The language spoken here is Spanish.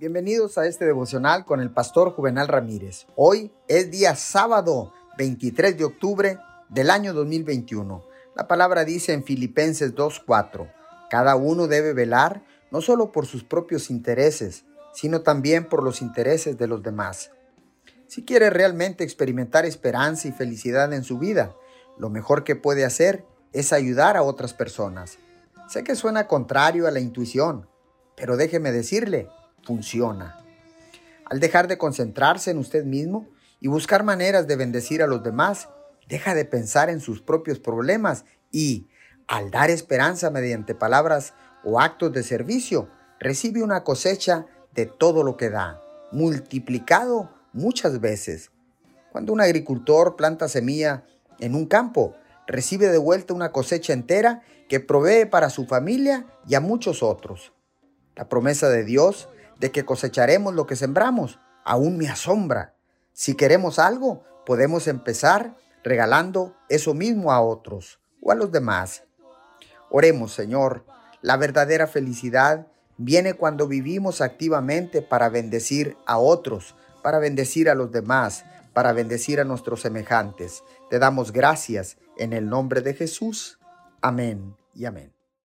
Bienvenidos a este devocional con el pastor Juvenal Ramírez. Hoy es día sábado 23 de octubre del año 2021. La palabra dice en Filipenses 2.4, cada uno debe velar no solo por sus propios intereses, sino también por los intereses de los demás. Si quiere realmente experimentar esperanza y felicidad en su vida, lo mejor que puede hacer es ayudar a otras personas. Sé que suena contrario a la intuición, pero déjeme decirle, funciona. Al dejar de concentrarse en usted mismo y buscar maneras de bendecir a los demás, deja de pensar en sus propios problemas y, al dar esperanza mediante palabras o actos de servicio, recibe una cosecha de todo lo que da, multiplicado muchas veces. Cuando un agricultor planta semilla en un campo, recibe de vuelta una cosecha entera que provee para su familia y a muchos otros. La promesa de Dios de que cosecharemos lo que sembramos aún me asombra. Si queremos algo, podemos empezar regalando eso mismo a otros o a los demás. Oremos, Señor. La verdadera felicidad viene cuando vivimos activamente para bendecir a otros, para bendecir a los demás, para bendecir a nuestros semejantes. Te damos gracias en el nombre de Jesús. Amén y amén.